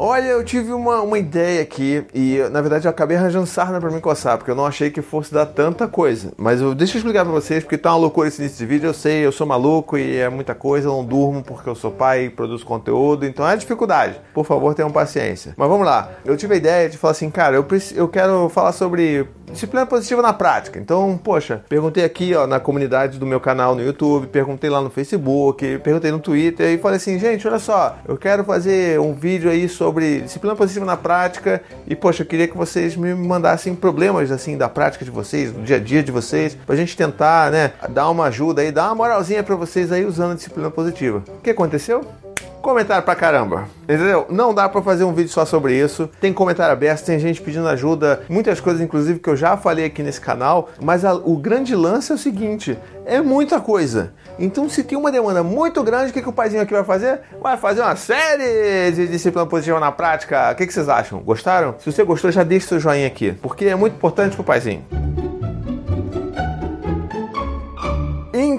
Olha, eu tive uma, uma ideia aqui e na verdade eu acabei arranjando sarna pra me coçar, porque eu não achei que fosse dar tanta coisa. Mas eu, deixa eu explicar pra vocês, porque tá uma loucura esse início de vídeo, eu sei, eu sou maluco e é muita coisa, eu não durmo porque eu sou pai e produzo conteúdo, então é dificuldade. Por favor, tenham paciência. Mas vamos lá, eu tive a ideia de falar assim, cara, eu, eu quero falar sobre disciplina positiva na prática. Então, poxa, perguntei aqui ó, na comunidade do meu canal no YouTube, perguntei lá no Facebook, perguntei no Twitter e falei assim, gente, olha só, eu quero fazer um vídeo aí sobre disciplina positiva na prática e, poxa, eu queria que vocês me mandassem problemas assim da prática de vocês, do dia a dia de vocês, pra gente tentar, né, dar uma ajuda aí, dar uma moralzinha para vocês aí usando a disciplina positiva. O que aconteceu? Comentário pra caramba. Entendeu? Não dá para fazer um vídeo só sobre isso. Tem comentário aberto, tem gente pedindo ajuda, muitas coisas, inclusive, que eu já falei aqui nesse canal. Mas a, o grande lance é o seguinte: é muita coisa. Então, se tem uma demanda muito grande, o que, que o paizinho aqui vai fazer? Vai fazer uma série de disciplina positiva na prática. O que, que vocês acham? Gostaram? Se você gostou, já deixa seu joinha aqui, porque é muito importante pro paizinho.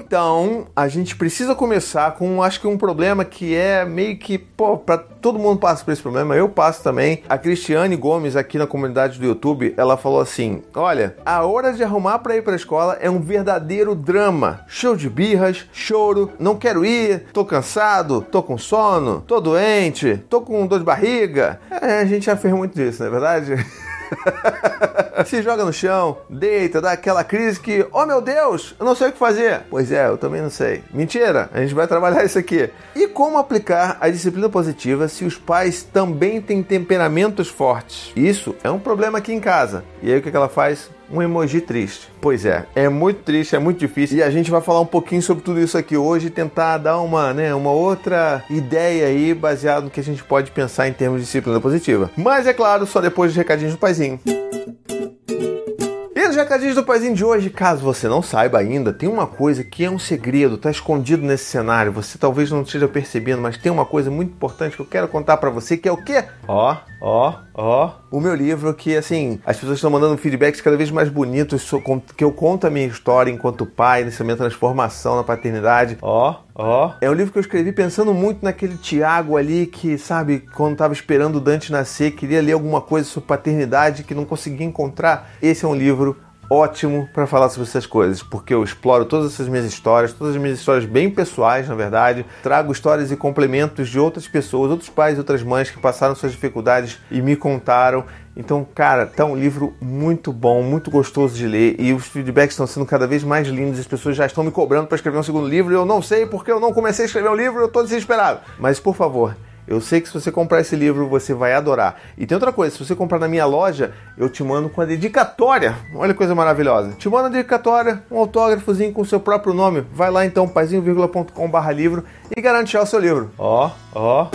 Então, a gente precisa começar com, acho que um problema que é meio que, pô, pra todo mundo passa por esse problema, eu passo também. A Cristiane Gomes, aqui na comunidade do YouTube, ela falou assim: Olha, a hora de arrumar para ir pra escola é um verdadeiro drama. Show de birras, choro, não quero ir, tô cansado, tô com sono, tô doente, tô com dor de barriga. É, a gente já fez muito disso, não é verdade? Se joga no chão, deita, dá aquela crise que, oh meu Deus, eu não sei o que fazer. Pois é, eu também não sei. Mentira, a gente vai trabalhar isso aqui. E como aplicar a disciplina positiva se os pais também têm temperamentos fortes? Isso é um problema aqui em casa. E aí o que ela faz? Um emoji triste. Pois é, é muito triste, é muito difícil e a gente vai falar um pouquinho sobre tudo isso aqui hoje tentar dar uma, né, uma outra ideia aí baseado no que a gente pode pensar em termos de disciplina positiva. Mas é claro, só depois dos recadinhos do paizinho. E nos recadinhos do paizinho de hoje, caso você não saiba ainda, tem uma coisa que é um segredo, tá escondido nesse cenário. Você talvez não esteja percebendo, mas tem uma coisa muito importante que eu quero contar para você, que é o quê? Ó, ó, ó, o meu livro que assim, as pessoas estão mandando feedbacks cada vez mais bonitos que eu conto a minha história enquanto pai, nessa minha transformação na paternidade. Ó, ó. É um livro que eu escrevi pensando muito naquele Tiago ali que, sabe, quando estava esperando o Dante nascer, queria ler alguma coisa sobre paternidade que não conseguia encontrar. Esse é um livro ótimo para falar sobre essas coisas, porque eu exploro todas essas minhas histórias, todas as minhas histórias bem pessoais, na verdade, trago histórias e complementos de outras pessoas, outros pais e outras mães que passaram suas dificuldades e me contaram. Então, cara, tá um livro muito bom, muito gostoso de ler e os feedbacks estão sendo cada vez mais lindos. As pessoas já estão me cobrando para escrever um segundo livro e eu não sei porque eu não comecei a escrever um livro, eu tô desesperado. Mas, por favor, eu sei que se você comprar esse livro, você vai adorar. E tem outra coisa, se você comprar na minha loja, eu te mando com a dedicatória. Olha que coisa maravilhosa. Te mando a dedicatória, um autógrafozinho com o seu próprio nome. Vai lá então, paizinho.com/livro e garante o seu livro. Ó, ó.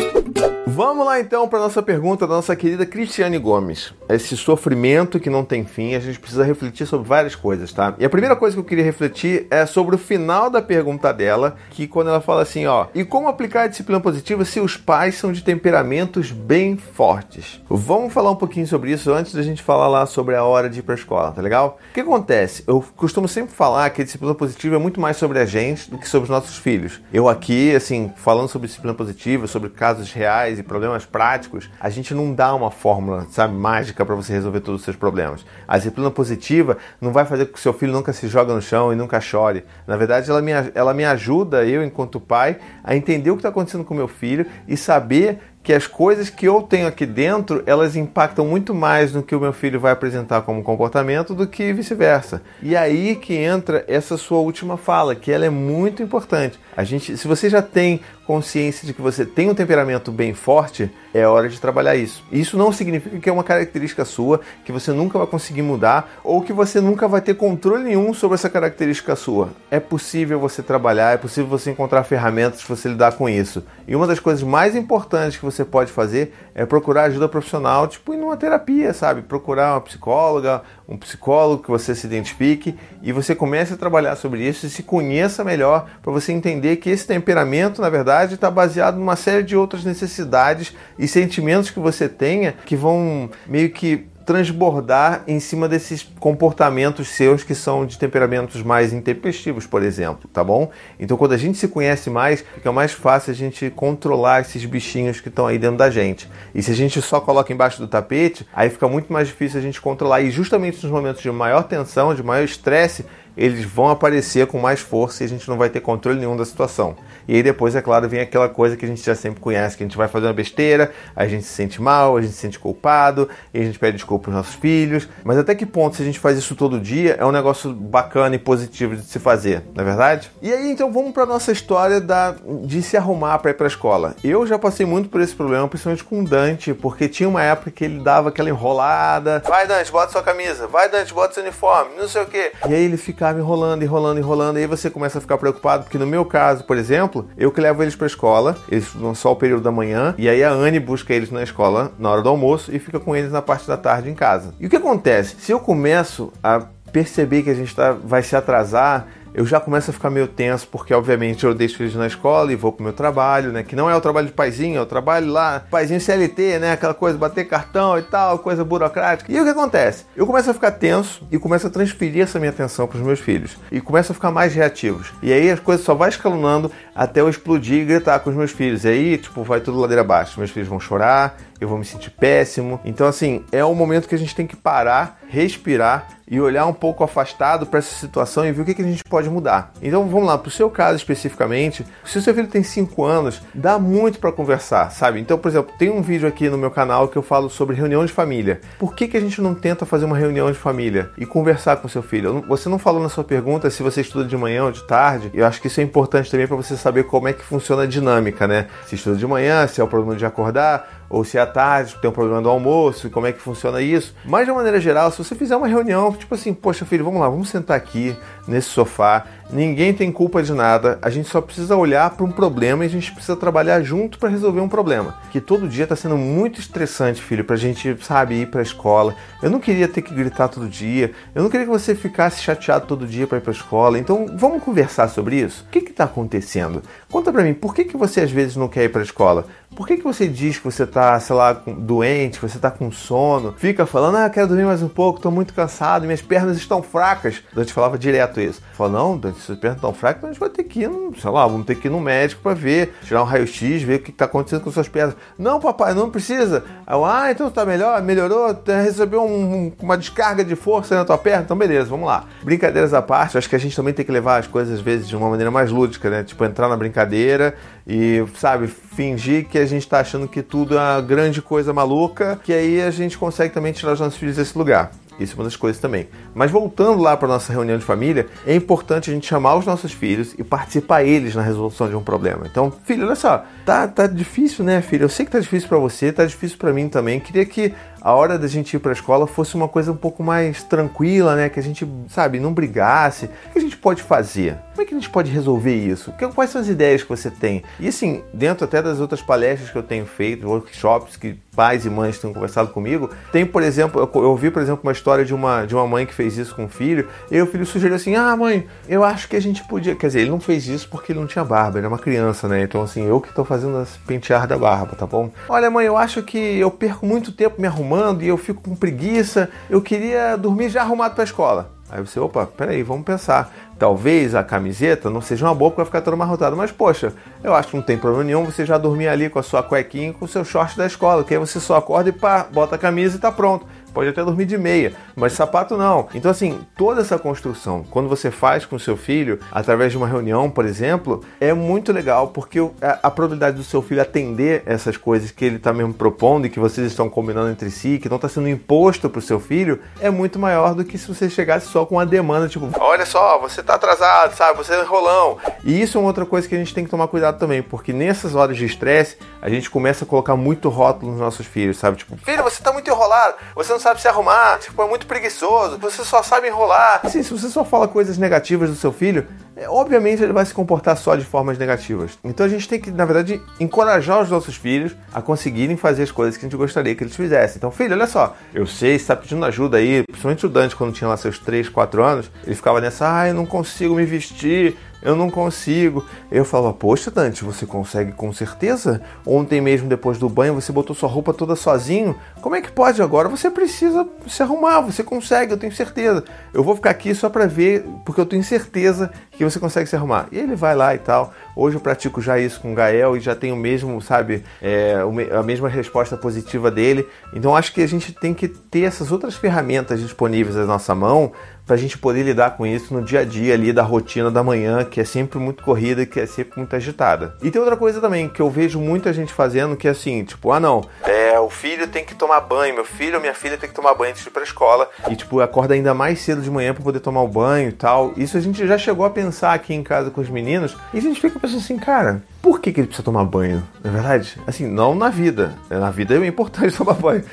Vamos lá então para nossa pergunta da nossa querida Cristiane Gomes. Esse sofrimento que não tem fim, a gente precisa refletir sobre várias coisas, tá? E a primeira coisa que eu queria refletir é sobre o final da pergunta dela, que quando ela fala assim, ó, e como aplicar a disciplina positiva se os pais são de temperamentos bem fortes? Vamos falar um pouquinho sobre isso antes da gente falar lá sobre a hora de ir para escola, tá legal? O que acontece? Eu costumo sempre falar que a disciplina positiva é muito mais sobre a gente do que sobre os nossos filhos. Eu aqui, assim, falando sobre disciplina positiva, sobre casos reais e problemas práticos, a gente não dá uma fórmula, sabe, mágica para você resolver todos os seus problemas. A disciplina positiva não vai fazer com que seu filho nunca se jogue no chão e nunca chore. Na verdade, ela me, ela me ajuda, eu enquanto pai, a entender o que está acontecendo com meu filho e saber que as coisas que eu tenho aqui dentro, elas impactam muito mais no que o meu filho vai apresentar como comportamento do que vice-versa. E aí que entra essa sua última fala, que ela é muito importante. A gente, se você já tem consciência de que você tem um temperamento bem forte, é hora de trabalhar isso. Isso não significa que é uma característica sua, que você nunca vai conseguir mudar ou que você nunca vai ter controle nenhum sobre essa característica sua. É possível você trabalhar, é possível você encontrar ferramentas para você lidar com isso. E uma das coisas mais importantes que você pode fazer é procurar ajuda profissional, tipo ir numa terapia, sabe? Procurar uma psicóloga, um psicólogo que você se identifique e você comece a trabalhar sobre isso e se conheça melhor para você entender que esse temperamento, na verdade, está baseado numa série de outras necessidades e sentimentos que você tenha que vão meio que transbordar em cima desses comportamentos seus que são de temperamentos mais intempestivos, por exemplo, tá bom? Então, quando a gente se conhece mais, fica mais fácil a gente controlar esses bichinhos que estão aí dentro da gente. E se a gente só coloca embaixo do tapete, aí fica muito mais difícil a gente controlar. E justamente nos momentos de maior tensão, de maior estresse, eles vão aparecer com mais força e a gente não vai ter controle nenhum da situação. E aí depois, é claro, vem aquela coisa que a gente já sempre conhece, que a gente vai fazer uma besteira, a gente se sente mal, a gente se sente culpado, e a gente pede desculpa para os nossos filhos. Mas até que ponto, se a gente faz isso todo dia, é um negócio bacana e positivo de se fazer, não é verdade? E aí, então, vamos para nossa história da, de se arrumar para ir para a escola. Eu já passei muito por esse problema, principalmente com o Dante, porque tinha uma época que ele dava aquela enrolada. Vai, Dante, bota sua camisa. Vai, Dante, bota seu uniforme. Não sei o quê. E aí ele ficava enrolando, enrolando, enrolando. E aí você começa a ficar preocupado, porque no meu caso, por exemplo, eu que levo eles para a escola, eles estudam só o período da manhã, e aí a Anne busca eles na escola na hora do almoço e fica com eles na parte da tarde em casa. E o que acontece? Se eu começo a perceber que a gente tá, vai se atrasar, eu já começo a ficar meio tenso, porque obviamente eu deixo eles na escola e vou pro meu trabalho, né? Que não é o trabalho de paizinho, é o trabalho lá, paizinho CLT, né? Aquela coisa, bater cartão e tal, coisa burocrática. E o que acontece? Eu começo a ficar tenso e começo a transferir essa minha atenção para os meus filhos. E começo a ficar mais reativos. E aí as coisas só vai escalonando até eu explodir e gritar com os meus filhos. E aí, tipo, vai tudo ladeira abaixo. Meus filhos vão chorar, eu vou me sentir péssimo. Então, assim, é um momento que a gente tem que parar, respirar e olhar um pouco afastado para essa situação e ver o que, que a gente pode mudar. Então, vamos lá, para o seu caso especificamente, se o seu filho tem 5 anos, dá muito para conversar, sabe? Então, por exemplo, tem um vídeo aqui no meu canal que eu falo sobre reunião de família. Por que, que a gente não tenta fazer uma reunião de família e conversar com seu filho? Você não falou na sua pergunta se você estuda de manhã ou de tarde. Eu acho que isso é importante também para você saber como é que funciona a dinâmica, né? Se estuda de manhã, se é o problema de acordar, ou se é à tarde, tem um problema do almoço, como é que funciona isso. Mas de uma maneira geral, se você fizer uma reunião, tipo assim, poxa filho, vamos lá, vamos sentar aqui nesse sofá, ninguém tem culpa de nada, a gente só precisa olhar para um problema e a gente precisa trabalhar junto para resolver um problema. Que todo dia está sendo muito estressante, filho, para a gente, sabe, ir para a escola. Eu não queria ter que gritar todo dia, eu não queria que você ficasse chateado todo dia para ir para a escola. Então vamos conversar sobre isso? O que está acontecendo? Conta para mim, por que, que você às vezes não quer ir para a escola? Por que, que você diz que você tá, sei lá, doente, você tá com sono? Fica falando, ah, quero dormir mais um pouco, tô muito cansado, minhas pernas estão fracas. Dante falava direto isso. Falou, não, Dante, suas pernas estão fracas, então a gente vai ter que ir, sei lá, vamos ter que ir no médico para ver, tirar um raio-x, ver o que tá acontecendo com suas pernas. Não, papai, não precisa. Eu, ah, então tá melhor, melhorou, recebeu um, uma descarga de força na tua perna, então beleza, vamos lá. Brincadeiras à parte, acho que a gente também tem que levar as coisas às vezes de uma maneira mais lúdica, né? Tipo, entrar na brincadeira e, sabe, fingir que a gente está achando que tudo é uma grande coisa maluca, que aí a gente consegue também tirar os nossos filhos desse lugar. Isso é uma das coisas também. Mas voltando lá para nossa reunião de família, é importante a gente chamar os nossos filhos e participar eles na resolução de um problema. Então, filho, olha só, tá, tá difícil, né, filho? Eu sei que tá difícil para você, tá difícil para mim também. Queria que a hora da gente ir para a escola fosse uma coisa um pouco mais tranquila, né? Que a gente, sabe, não brigasse. O que a gente pode fazer? Como é que a gente pode resolver isso? Quais são as ideias que você tem? E assim, dentro até das outras palestras que eu tenho feito, workshops que pais e mães têm conversado comigo, tem, por exemplo, eu, ouvi, por exemplo, uma história de uma, de uma mãe que fez isso com o filho, e o filho sugeriu assim: ah, mãe, eu acho que a gente podia. Quer dizer, ele não fez isso porque ele não tinha barba, ele é uma criança, né? Então, assim, eu que estou fazendo as pentear da barba, tá bom? Olha, mãe, eu acho que eu perco muito tempo me arrumando e eu fico com preguiça, eu queria dormir já arrumado para a escola. Aí você, opa, peraí, vamos pensar. Talvez a camiseta não seja uma boa para ficar toda amarrotada, mas poxa, eu acho que não tem problema nenhum você já dormir ali com a sua cuequinha com o seu short da escola, que aí você só acorda e pá, bota a camisa e tá pronto pode até dormir de meia, mas sapato não. Então, assim, toda essa construção, quando você faz com seu filho, através de uma reunião, por exemplo, é muito legal, porque a, probabilidade do seu filho atender essas coisas que ele está mesmo propondo e que vocês estão combinando entre si, que não está sendo imposto para o seu filho, é muito maior do que se você chegasse só com a demanda, tipo, olha só, você está atrasado, sabe, você é enrolão. E isso é uma outra coisa que a gente tem que tomar cuidado também, porque nessas horas de estresse, a gente começa a colocar muito rótulo nos nossos filhos, sabe? Tipo, filho, você está muito enrolado, você não não sabe se arrumar, tipo, é muito preguiçoso, você só sabe enrolar. Assim, se você só fala coisas negativas do seu filho, é, obviamente ele vai se comportar só de formas negativas. Então a gente tem que, na verdade, encorajar os nossos filhos a conseguirem fazer as coisas que a gente gostaria que eles fizessem. Então, filho, olha só, eu sei, você está pedindo ajuda aí, principalmente o Dante, quando tinha lá seus 3, 4 anos, ele ficava nessa, ah, não consigo me vestir, eu não consigo. Eu falava, poxa, Dante, você consegue com certeza? Ontem mesmo, depois do banho, você botou sua roupa toda sozinho. Como é que pode agora? Você precisa se arrumar, você consegue, eu tenho certeza. Eu vou ficar aqui só para ver, porque eu tenho certeza que você consegue se arrumar. E ele vai lá e tal. Hoje eu pratico já isso com o Gael e já tenho mesmo, sabe, é, a mesma resposta positiva dele. Então acho que a gente tem que ter essas outras ferramentas disponíveis à nossa mão para a gente poder lidar com isso no dia a dia ali da rotina da manhã, que é sempre muito corrida que é sempre muito agitada. E tem outra coisa também que eu vejo muita gente fazendo, que é assim, tipo, ah não, é, o filho tem que tomar banho, meu filho ou minha filha tem que tomar banho antes de ir pra escola. E tipo, acorda ainda mais cedo de manhã para poder tomar o banho e tal. Isso a gente já chegou a pensar aqui em casa com os meninos, e a gente fica pensando assim, cara, por que, que ele precisa tomar banho? Não é verdade? Assim, não na vida. Na vida é importante tomar banho.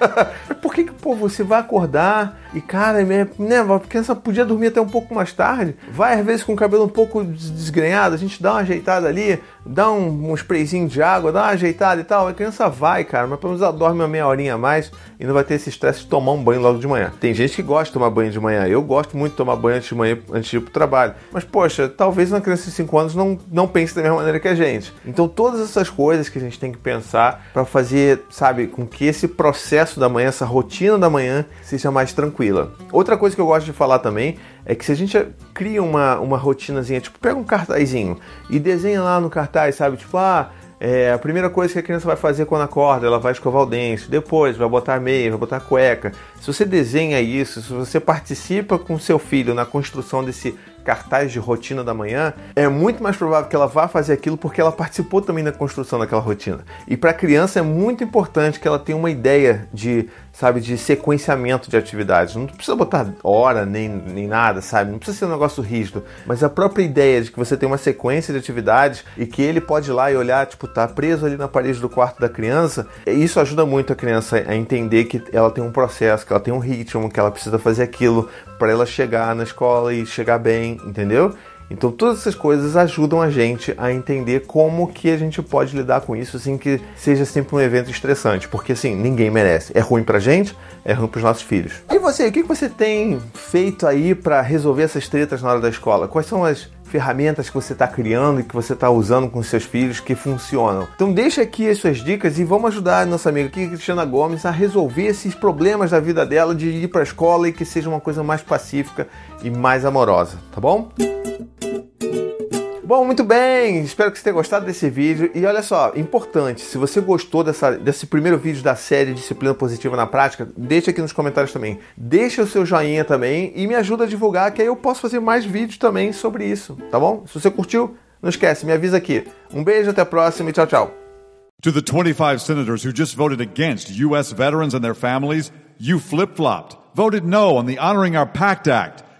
Por que, que pô, você vai acordar e, cara, né, a criança podia dormir até um pouco mais tarde? Vai, às vezes, com o cabelo um pouco desgrenhado, a gente dá uma ajeitada ali, dá um, um sprayzinho de água, dá uma ajeitada e tal. A criança vai, cara, mas pelo menos ela dorme uma meia horinha a mais e não vai ter esse estresse de tomar um banho logo de manhã. Tem gente que gosta de tomar banho de manhã. Eu gosto muito de tomar banho antes de manhã, antes de ir pro trabalho. Mas, poxa, talvez uma criança de 5 anos não, não pense da mesma maneira que a gente. Então todas essas coisas que a gente tem que pensar para fazer, sabe, com que esse processo da manhã, essa rotina da manhã seja mais tranquila. Outra coisa que eu gosto de falar também é que se a gente cria uma, uma rotinazinha, tipo, pega um cartazinho e desenha lá no cartaz, sabe, tipo, ah, é, a primeira coisa que a criança vai fazer quando acorda, ela vai escovar o dente, depois vai botar meia, vai botar cueca. Se você desenha isso, se você participa com seu filho na construção desse cartaz de rotina da manhã, é muito mais provável que ela vá fazer aquilo porque ela participou também da construção daquela rotina. E para a criança é muito importante que ela tenha uma ideia de, sabe, de sequenciamento de atividades. Não precisa botar hora nem, nem nada, sabe? Não precisa ser um negócio rígido, mas a própria ideia de que você tem uma sequência de atividades e que ele pode ir lá e olhar, tipo, tá preso ali na parede do quarto da criança, isso ajuda muito a criança a entender que ela tem um processo, que ela tem um ritmo, que ela precisa fazer aquilo para ela chegar na escola e chegar bem, entendeu? Então todas essas coisas ajudam a gente a entender como que a gente pode lidar com isso sem que seja sempre um evento estressante, porque assim, ninguém merece. É ruim pra gente, é ruim pros nossos filhos. E você, o que você tem feito aí para resolver essas tretas na hora da escola? Quais são as ferramentas que você está criando e que você está usando com seus filhos que funcionam. Então deixa aqui as suas dicas e vamos ajudar a nossa amiga aqui, Cristiana Gomes, a resolver esses problemas da vida dela de ir para a escola e que seja uma coisa mais pacífica e mais amorosa, tá bom? Bom, muito bem, espero que você tenha gostado desse vídeo. E olha só, importante, se você gostou dessa, desse primeiro vídeo da série Disciplina Positiva na Prática, deixa aqui nos comentários também. Deixa o seu joinha também e me ajuda a divulgar, que aí eu posso fazer mais vídeos também sobre isso, tá bom? Se você curtiu, não esquece, me avisa aqui. Um beijo, até a próxima e tchau, tchau. To the 25 senators who just voted against U.S. veterans and their families, you flip-flopped, voted no on the Honoring Our Pact Act.